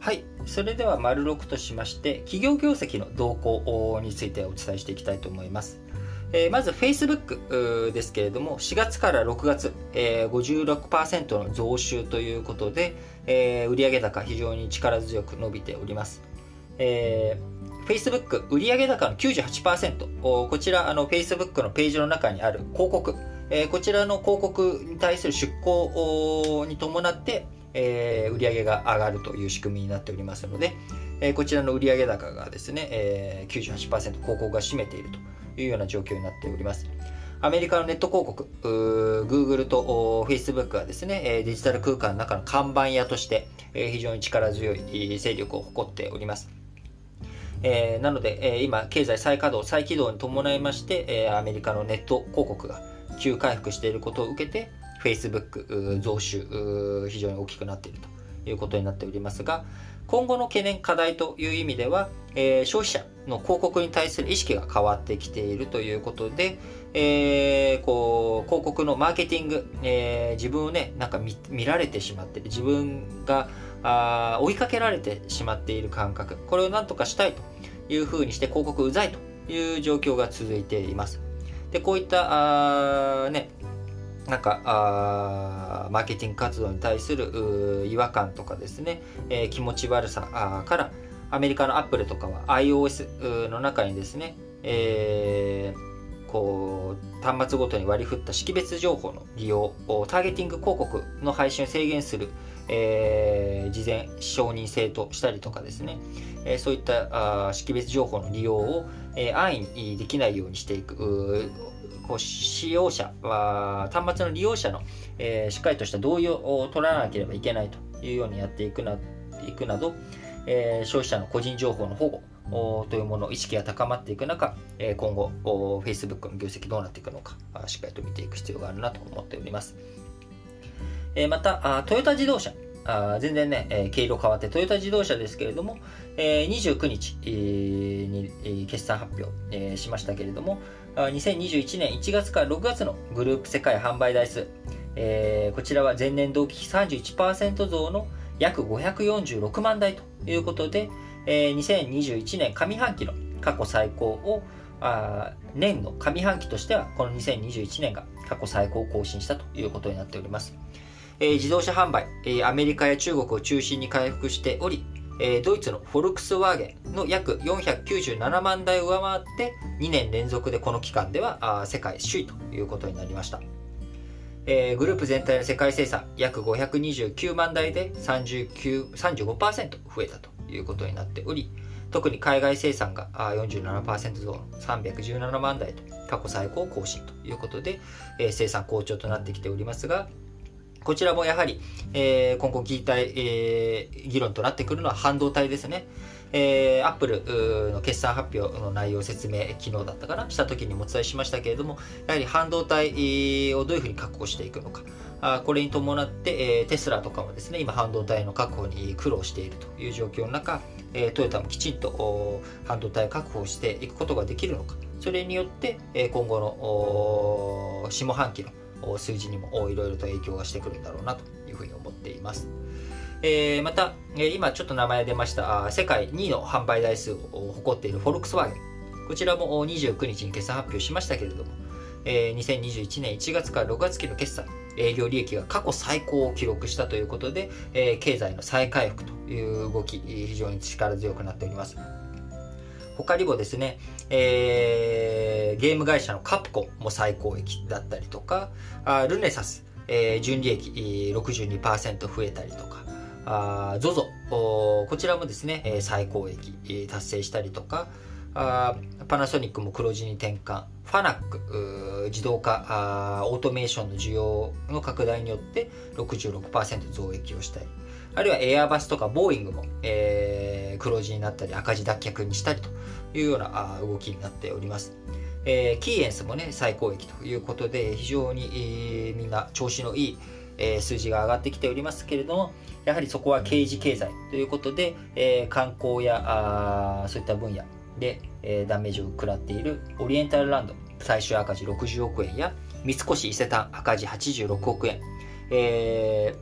はい、それでは丸6としまして企業業績の動向についてお伝えしていきたいと思います。えー、まず Facebook ですけれども4月から6月、えー、56%の増収ということで、えー、売上高非常に力強く伸びております。えー、Facebook 売上高の98%こちらあの Facebook のページの中にある広告、えー、こちらの広告に対する出向に伴って、えー、売上が上がるという仕組みになっておりますので、えー、こちらの売上高がですね、えー、98%広告が占めているというような状況になっております。アメリカのネット広告、Google と Facebook はですね、デジタル空間の中の看板屋として非常に力強い勢力を誇っております。えー、なので、えー、今、経済再稼働、再起動に伴いまして、えー、アメリカのネット広告が急回復していることを受けて、Facebook 増収、非常に大きくなっているということになっておりますが、今後の懸念課題という意味では、えー、消費者の広告に対する意識が変わってきているということで、えー、こう広告のマーケティング、えー、自分をねなんか見られてしまっている自分があ追いかけられてしまっている感覚これを何とかしたいというふうにして広告うざいという状況が続いています。でこういったあねなんかあマーケティング活動に対する違和感とかですね、えー、気持ち悪さからアメリカのアップルとかは iOS の中にですね、えー、こう端末ごとに割り振った識別情報の利用ターゲティング広告の配信を制限する、えー、事前承認制としたりとかですね、えー、そういったあ識別情報の利用を、えー、安易にできないようにしていく使用者は端末の利用者の、えー、しっかりとした同意を取らなければいけないというようにやっていくないくなど、えー、消費者の個人情報の保護というもの意識が高まっていく中、え、今後 Facebook の業績どうなっていくのかしっかりと見ていく必要があるなと思っております、え、またトヨタ自動車。あ全然ね、えー、毛色変わってトヨタ自動車ですけれども、えー、29日、えー、に、えー、決算発表、えー、しましたけれども2021年1月から6月のグループ世界販売台数、えー、こちらは前年同期比31%増の約546万台ということで、えー、2021年上半期の過去最高をあ年の上半期としてはこの2021年が過去最高を更新したということになっております。え、自動車販売、え、アメリカや中国を中心に回復しており、え、ドイツのフォルクスワーゲンの約497万台を上回って2年連続でこの期間ではあ世界首位ということになりました。えー、グループ全体の世界生産約529万台で35%増えたということになっており特に海外生産が47%増の317万台と過去最高を更新ということで、えー、生産好調となってきておりますがこちらもやはり、えー、今後聞いたい、えー、議論となってくるのは半導体ですね。えー、アップルの決算発表の内容説明、昨日だったかな、した時にもお伝えしましたけれども、やはり半導体をどういうふうに確保していくのか。あこれに伴って、えー、テスラとかもですね、今半導体の確保に苦労しているという状況の中、えー、トヨタもきちんと半導体確保していくことができるのか。それによって、えー、今後の下半期の数字にもいろいろと影響がしてくるんだろうなというふうに思っています。えー、また、え、今ちょっと名前出ました。世界2位の販売台数を誇っているフォルクスワーゲン。こちらも29日に決算発表しましたけれども、えー、2021年1月から6月期の決算。営業利益が過去最高を記録したということで、えー、経済の再回復という動き非常に力強くなっております。他にもですね、えー、ゲーム会社のカプコンも最高益だったりとかあルネサス、えー、純利益62%増えたりとかあ ZOZO こちらもですね、最高益達成したりとかあパナソニックも黒字に転換ファナック自動化あオートメーションの需要の拡大によって66%増益をしたりあるいはエアバスとかボーイングも、えー、黒字になったり赤字脱却にしたりというような動きになっております。えー、キーエンスもね最高益ということで非常に、えー、みんな調子のいいえ数字が上がってきておりますけれども、やはりそこは刑事経済ということで、え観光やあそういった分野で、えダメージを食らっているオリエンタルランド最終赤字60億円や三越伊勢丹赤字86億円、え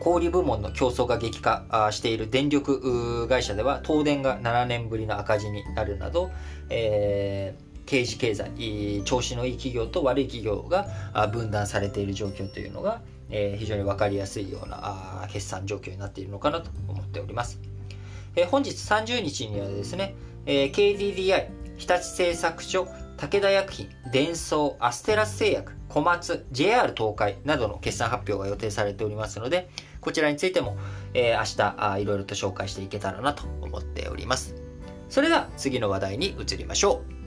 小売部門の競争が激化している電力会社では東電が7年ぶりの赤字になるなど、えー、刑事経済調子のいい企業と悪い企業が分断されている状況というのが、え、非常に分かりやすいような決算状況になっているのかなと思っております。え、本日30日にはですね、えー、KDDI 日立製作所武田薬品、デンソー、アステラス製薬、小松、JR 東海などの決算発表が予定されておりますので、こちらについても、えー、明日あいろいろと紹介していけたらなと思っております。それでは次の話題に移りましょう。